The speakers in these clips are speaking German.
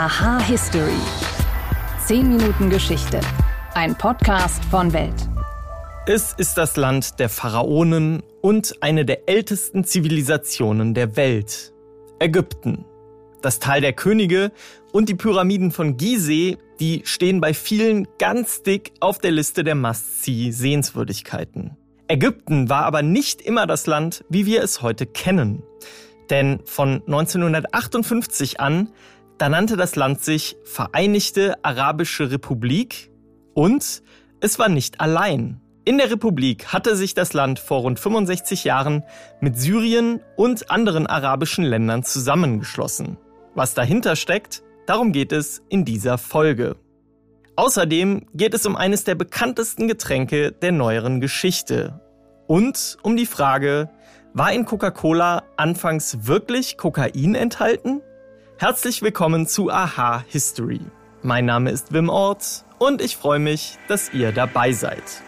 Aha History. 10 Minuten Geschichte. Ein Podcast von Welt. Es ist das Land der Pharaonen und eine der ältesten Zivilisationen der Welt. Ägypten. Das Tal der Könige und die Pyramiden von Gizeh, die stehen bei vielen ganz dick auf der Liste der Must-See-Sehenswürdigkeiten. Ägypten war aber nicht immer das Land, wie wir es heute kennen. Denn von 1958 an, da nannte das Land sich Vereinigte Arabische Republik und es war nicht allein. In der Republik hatte sich das Land vor rund 65 Jahren mit Syrien und anderen arabischen Ländern zusammengeschlossen. Was dahinter steckt, darum geht es in dieser Folge. Außerdem geht es um eines der bekanntesten Getränke der neueren Geschichte und um die Frage, war in Coca-Cola anfangs wirklich Kokain enthalten? Herzlich willkommen zu Aha History. Mein Name ist Wim Ort und ich freue mich, dass ihr dabei seid.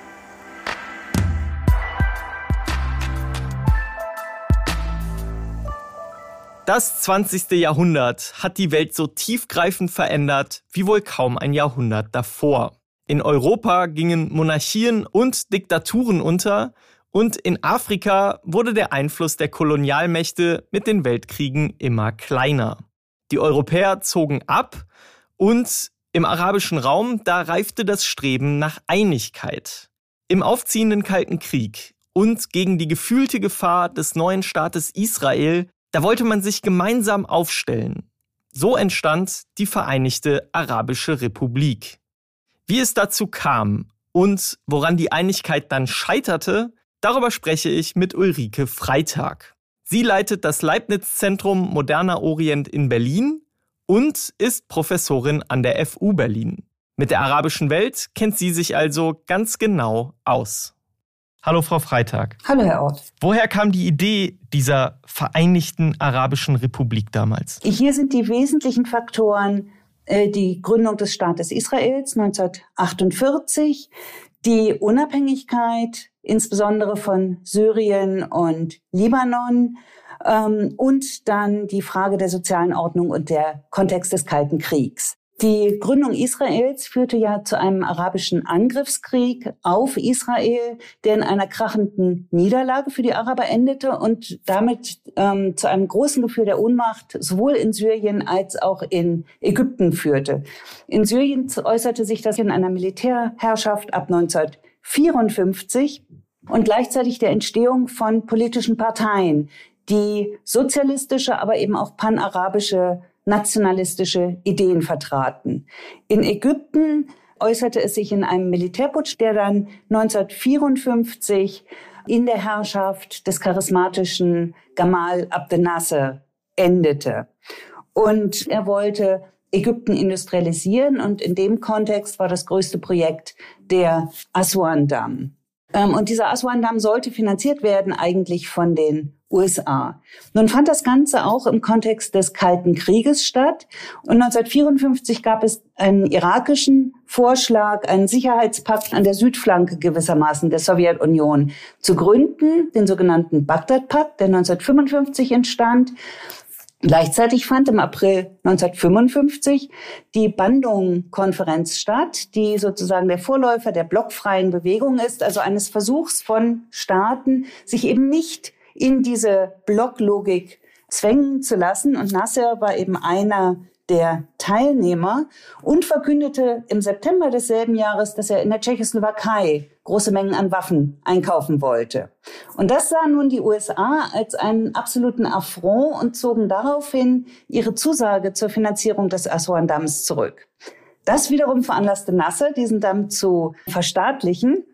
Das 20. Jahrhundert hat die Welt so tiefgreifend verändert wie wohl kaum ein Jahrhundert davor. In Europa gingen Monarchien und Diktaturen unter und in Afrika wurde der Einfluss der Kolonialmächte mit den Weltkriegen immer kleiner. Die Europäer zogen ab und im arabischen Raum, da reifte das Streben nach Einigkeit. Im aufziehenden Kalten Krieg und gegen die gefühlte Gefahr des neuen Staates Israel, da wollte man sich gemeinsam aufstellen. So entstand die Vereinigte Arabische Republik. Wie es dazu kam und woran die Einigkeit dann scheiterte, Darüber spreche ich mit Ulrike Freitag. Sie leitet das Leibniz-Zentrum Moderner Orient in Berlin und ist Professorin an der FU Berlin. Mit der arabischen Welt kennt sie sich also ganz genau aus. Hallo Frau Freitag. Hallo Herr Ort. Woher kam die Idee dieser Vereinigten Arabischen Republik damals? Hier sind die wesentlichen Faktoren äh, die Gründung des Staates Israels 1948, die Unabhängigkeit insbesondere von Syrien und Libanon ähm, und dann die Frage der sozialen Ordnung und der Kontext des Kalten Kriegs. Die Gründung Israels führte ja zu einem arabischen Angriffskrieg auf Israel, der in einer krachenden Niederlage für die Araber endete und damit ähm, zu einem großen Gefühl der Ohnmacht sowohl in Syrien als auch in Ägypten führte. In Syrien äußerte sich das in einer Militärherrschaft ab 1954 und gleichzeitig der Entstehung von politischen Parteien, die sozialistische, aber eben auch panarabische nationalistische Ideen vertraten. In Ägypten äußerte es sich in einem Militärputsch, der dann 1954 in der Herrschaft des charismatischen Gamal Abdel Nasser endete. Und er wollte Ägypten industrialisieren und in dem Kontext war das größte Projekt der Aswan-Damm. Ähm, und dieser Aswan-Damm sollte finanziert werden eigentlich von den USA. Nun fand das Ganze auch im Kontext des Kalten Krieges statt. Und 1954 gab es einen irakischen Vorschlag, einen Sicherheitspakt an der Südflanke gewissermaßen der Sowjetunion zu gründen, den sogenannten Bagdad-Pakt, der 1955 entstand. Gleichzeitig fand im April 1955 die Bandung-Konferenz statt, die sozusagen der Vorläufer der blockfreien Bewegung ist, also eines Versuchs von Staaten, sich eben nicht in diese Blocklogik zwängen zu lassen. Und Nasser war eben einer der Teilnehmer und verkündete im September desselben Jahres, dass er in der Tschechoslowakei große Mengen an Waffen einkaufen wollte. Und das sahen nun die USA als einen absoluten Affront und zogen daraufhin ihre Zusage zur Finanzierung des Aswan-Damms zurück. Das wiederum veranlasste Nasser, diesen Damm zu verstaatlichen.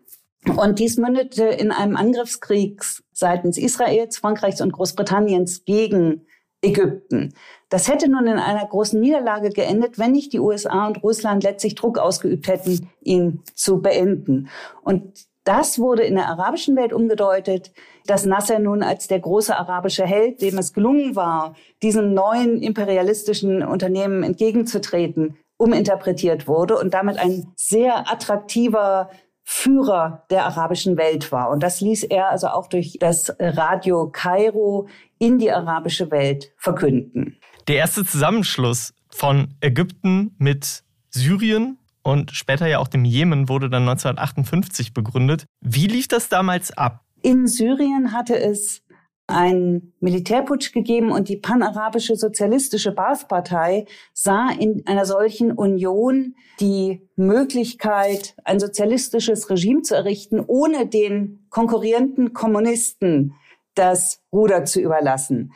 Und dies mündete in einem Angriffskrieg seitens Israels, Frankreichs und Großbritanniens gegen Ägypten. Das hätte nun in einer großen Niederlage geendet, wenn nicht die USA und Russland letztlich Druck ausgeübt hätten, ihn zu beenden. Und das wurde in der arabischen Welt umgedeutet, dass Nasser nun als der große arabische Held, dem es gelungen war, diesem neuen imperialistischen Unternehmen entgegenzutreten, uminterpretiert wurde und damit ein sehr attraktiver Führer der arabischen Welt war. Und das ließ er also auch durch das Radio Kairo in die arabische Welt verkünden. Der erste Zusammenschluss von Ägypten mit Syrien und später ja auch dem Jemen wurde dann 1958 begründet. Wie lief das damals ab? In Syrien hatte es einen Militärputsch gegeben und die panarabische sozialistische Baath-Partei sah in einer solchen Union die Möglichkeit, ein sozialistisches Regime zu errichten, ohne den konkurrierenden Kommunisten das Ruder zu überlassen.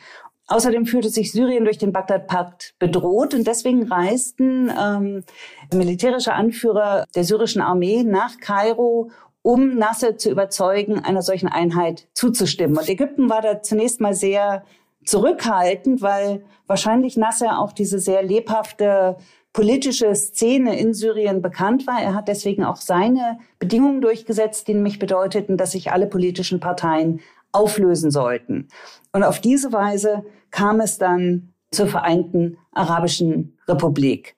Außerdem fühlte sich Syrien durch den Bagdad-Pakt bedroht und deswegen reisten ähm, militärische Anführer der syrischen Armee nach Kairo, um Nasser zu überzeugen, einer solchen Einheit zuzustimmen. Und Ägypten war da zunächst mal sehr zurückhaltend, weil wahrscheinlich Nasser auch diese sehr lebhafte politische Szene in Syrien bekannt war. Er hat deswegen auch seine Bedingungen durchgesetzt, die nämlich bedeuteten, dass sich alle politischen Parteien auflösen sollten. Und auf diese Weise kam es dann zur Vereinten Arabischen Republik.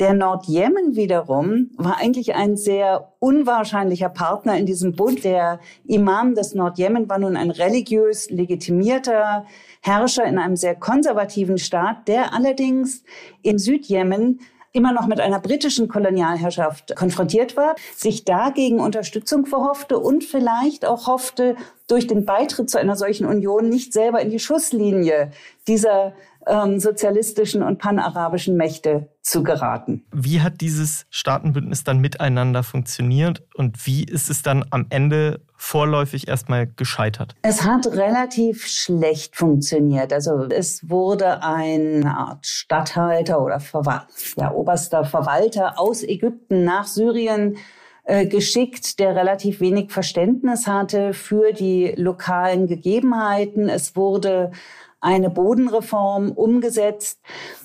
Der Nordjemen wiederum war eigentlich ein sehr unwahrscheinlicher Partner in diesem Bund. Der Imam des Nordjemen war nun ein religiös legitimierter Herrscher in einem sehr konservativen Staat, der allerdings in Südjemen immer noch mit einer britischen Kolonialherrschaft konfrontiert war, sich dagegen Unterstützung verhoffte und vielleicht auch hoffte, durch den Beitritt zu einer solchen Union nicht selber in die Schusslinie dieser ähm, sozialistischen und panarabischen Mächte zu geraten. Wie hat dieses Staatenbündnis dann miteinander funktioniert und wie ist es dann am Ende vorläufig erstmal gescheitert? Es hat relativ schlecht funktioniert. Also es wurde eine Art Statthalter oder Verwal ja, oberster Verwalter aus Ägypten nach Syrien äh, geschickt, der relativ wenig Verständnis hatte für die lokalen Gegebenheiten. Es wurde eine Bodenreform umgesetzt.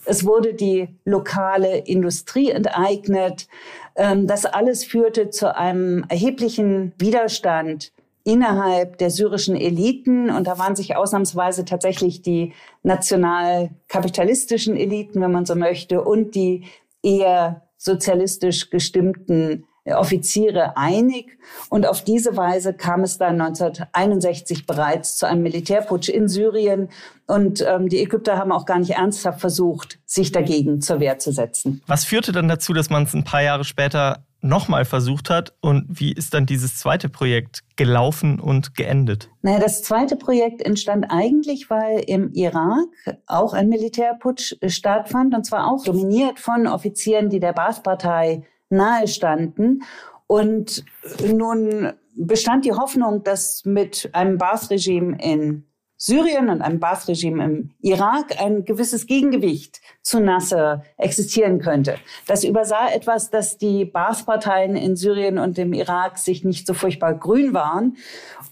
Es wurde die lokale Industrie enteignet. Ähm, das alles führte zu einem erheblichen Widerstand innerhalb der syrischen Eliten. Und da waren sich ausnahmsweise tatsächlich die nationalkapitalistischen Eliten, wenn man so möchte, und die eher sozialistisch gestimmten Offiziere einig. Und auf diese Weise kam es dann 1961 bereits zu einem Militärputsch in Syrien. Und ähm, die Ägypter haben auch gar nicht ernsthaft versucht, sich dagegen zur Wehr zu setzen. Was führte dann dazu, dass man es ein paar Jahre später nochmal versucht hat? Und wie ist dann dieses zweite Projekt gelaufen und geendet? Naja, das zweite Projekt entstand eigentlich, weil im Irak auch ein Militärputsch stattfand, und zwar auch dominiert von Offizieren, die der Baath-Partei nahestanden. Und nun bestand die Hoffnung, dass mit einem Baath-Regime in Syrien und einem Baath-Regime im Irak ein gewisses Gegengewicht zu Nasser existieren könnte. Das übersah etwas, dass die Baath-Parteien in Syrien und im Irak sich nicht so furchtbar grün waren.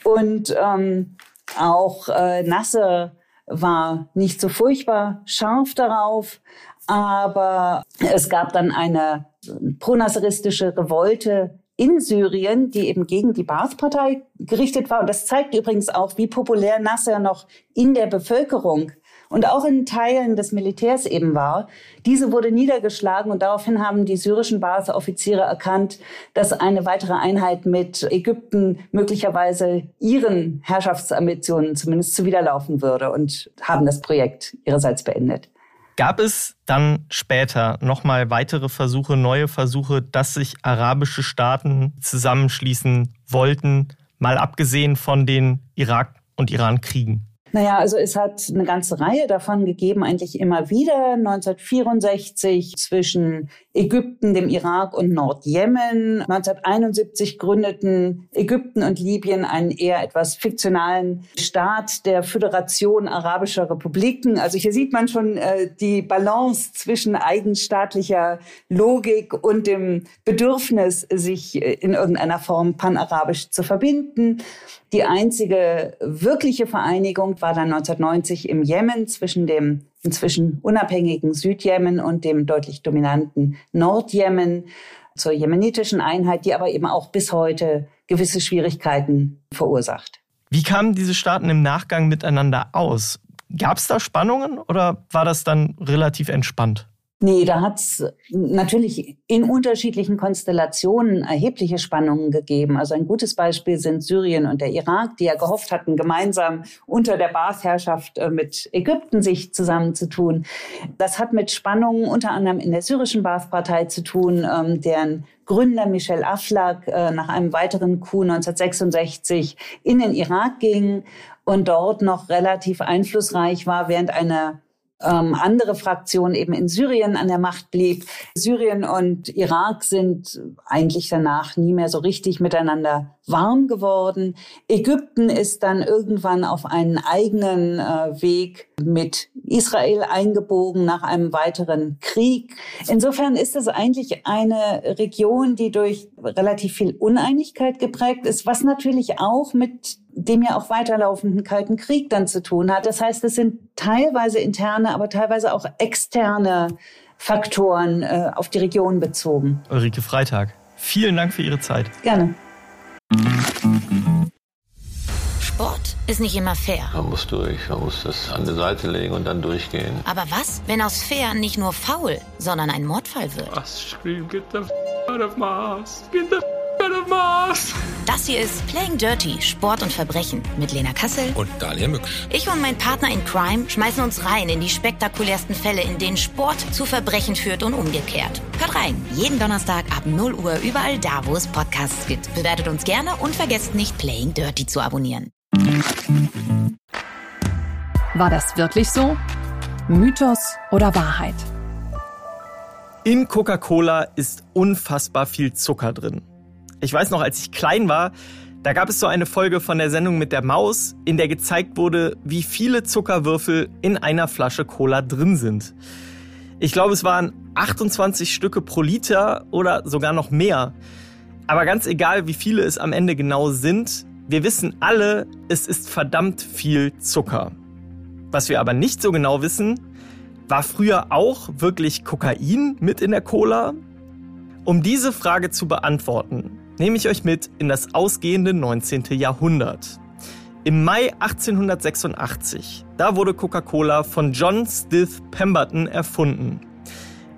Und ähm, auch äh, Nasser war nicht so furchtbar scharf darauf. Aber es gab dann eine pronasseristische Revolte in Syrien, die eben gegen die Baath-Partei gerichtet war. Und das zeigt übrigens auch, wie populär Nasser noch in der Bevölkerung und auch in Teilen des Militärs eben war. Diese wurde niedergeschlagen und daraufhin haben die syrischen Baath-Offiziere erkannt, dass eine weitere Einheit mit Ägypten möglicherweise ihren Herrschaftsambitionen zumindest zuwiderlaufen würde und haben das Projekt ihrerseits beendet. Gab es dann später nochmal weitere Versuche, neue Versuche, dass sich arabische Staaten zusammenschließen wollten, mal abgesehen von den Irak- und Iran-Kriegen? Naja, also es hat eine ganze Reihe davon gegeben, eigentlich immer wieder. 1964 zwischen Ägypten, dem Irak und Nordjemen. 1971 gründeten Ägypten und Libyen einen eher etwas fiktionalen Staat der Föderation Arabischer Republiken. Also hier sieht man schon äh, die Balance zwischen eigenstaatlicher Logik und dem Bedürfnis, sich äh, in irgendeiner Form panarabisch zu verbinden. Die einzige wirkliche Vereinigung war dann 1990 im Jemen zwischen dem inzwischen unabhängigen Südjemen und dem deutlich dominanten Nordjemen zur jemenitischen Einheit, die aber eben auch bis heute gewisse Schwierigkeiten verursacht. Wie kamen diese Staaten im Nachgang miteinander aus? Gab es da Spannungen oder war das dann relativ entspannt? Nee, da hat es natürlich in unterschiedlichen Konstellationen erhebliche Spannungen gegeben. Also ein gutes Beispiel sind Syrien und der Irak, die ja gehofft hatten, gemeinsam unter der Baath-Herrschaft äh, mit Ägypten sich zusammenzutun. Das hat mit Spannungen unter anderem in der syrischen Baath-Partei zu tun, ähm, deren Gründer Michel Aflaq äh, nach einem weiteren Coup 1966 in den Irak ging und dort noch relativ einflussreich war, während eine ähm, andere Fraktion eben in Syrien an der Macht blieb. Syrien und Irak sind eigentlich danach nie mehr so richtig miteinander warm geworden. Ägypten ist dann irgendwann auf einen eigenen äh, Weg mit Israel eingebogen nach einem weiteren Krieg. Insofern ist es eigentlich eine Region, die durch relativ viel Uneinigkeit geprägt ist, was natürlich auch mit dem ja auch weiterlaufenden Kalten Krieg dann zu tun hat. Das heißt, es sind teilweise interne, aber teilweise auch externe Faktoren äh, auf die Region bezogen. Ulrike Freitag, vielen Dank für Ihre Zeit. Gerne. Sport ist nicht immer fair. Man muss durch, man muss das an die Seite legen und dann durchgehen. Aber was, wenn aus fair nicht nur faul, sondern ein Mordfall wird? scream, get the f out of Mars. Get the f out of Mars. Das hier ist Playing Dirty, Sport und Verbrechen mit Lena Kassel. Und Daniel Mücksch. Ich und mein Partner in Crime schmeißen uns rein in die spektakulärsten Fälle, in denen Sport zu Verbrechen führt und umgekehrt. Hört rein, jeden Donnerstag ab 0 Uhr überall da, wo es Podcasts gibt. Bewertet uns gerne und vergesst nicht, Playing Dirty zu abonnieren. War das wirklich so? Mythos oder Wahrheit? In Coca-Cola ist unfassbar viel Zucker drin. Ich weiß noch, als ich klein war, da gab es so eine Folge von der Sendung mit der Maus, in der gezeigt wurde, wie viele Zuckerwürfel in einer Flasche Cola drin sind. Ich glaube, es waren 28 Stücke pro Liter oder sogar noch mehr. Aber ganz egal, wie viele es am Ende genau sind, wir wissen alle, es ist verdammt viel Zucker. Was wir aber nicht so genau wissen, war früher auch wirklich Kokain mit in der Cola? Um diese Frage zu beantworten, nehme ich euch mit in das ausgehende 19. Jahrhundert. Im Mai 1886, da wurde Coca-Cola von John Stith Pemberton erfunden.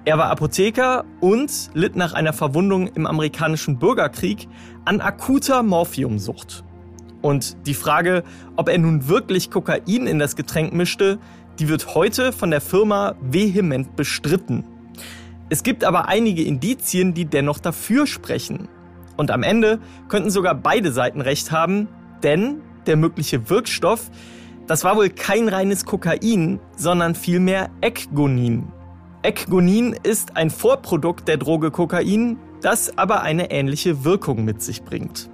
Er war Apotheker und litt nach einer Verwundung im amerikanischen Bürgerkrieg an akuter Morphiumsucht. Und die Frage, ob er nun wirklich Kokain in das Getränk mischte, die wird heute von der Firma vehement bestritten. Es gibt aber einige Indizien, die dennoch dafür sprechen. Und am Ende könnten sogar beide Seiten recht haben, denn der mögliche Wirkstoff, das war wohl kein reines Kokain, sondern vielmehr Ekgonin. Ekgonin ist ein Vorprodukt der Droge Kokain, das aber eine ähnliche Wirkung mit sich bringt.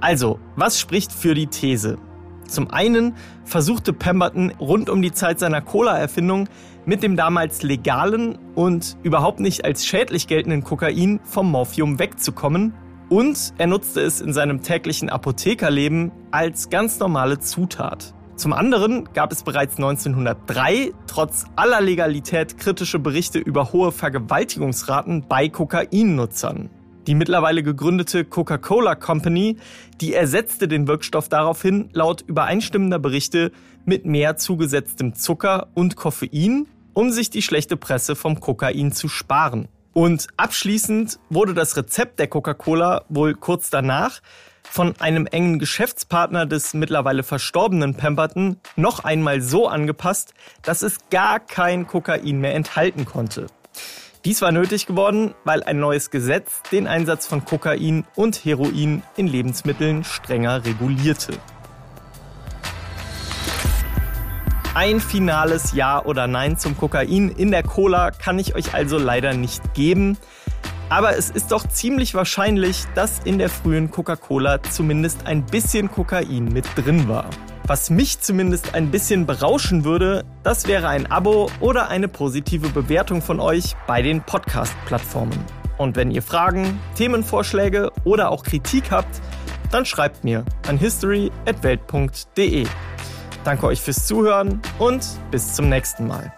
Also, was spricht für die These? Zum einen versuchte Pemberton rund um die Zeit seiner Cola-Erfindung mit dem damals legalen und überhaupt nicht als schädlich geltenden Kokain vom Morphium wegzukommen und er nutzte es in seinem täglichen Apothekerleben als ganz normale Zutat. Zum anderen gab es bereits 1903 trotz aller Legalität kritische Berichte über hohe Vergewaltigungsraten bei Kokainnutzern. Die mittlerweile gegründete Coca-Cola Company, die ersetzte den Wirkstoff daraufhin laut übereinstimmender Berichte mit mehr zugesetztem Zucker und Koffein, um sich die schlechte Presse vom Kokain zu sparen. Und abschließend wurde das Rezept der Coca-Cola wohl kurz danach von einem engen Geschäftspartner des mittlerweile verstorbenen Pemberton noch einmal so angepasst, dass es gar kein Kokain mehr enthalten konnte. Dies war nötig geworden, weil ein neues Gesetz den Einsatz von Kokain und Heroin in Lebensmitteln strenger regulierte. Ein finales Ja oder Nein zum Kokain in der Cola kann ich euch also leider nicht geben. Aber es ist doch ziemlich wahrscheinlich, dass in der frühen Coca-Cola zumindest ein bisschen Kokain mit drin war. Was mich zumindest ein bisschen berauschen würde, das wäre ein Abo oder eine positive Bewertung von euch bei den Podcast-Plattformen. Und wenn ihr Fragen, Themenvorschläge oder auch Kritik habt, dann schreibt mir an history.welt.de. Danke euch fürs Zuhören und bis zum nächsten Mal.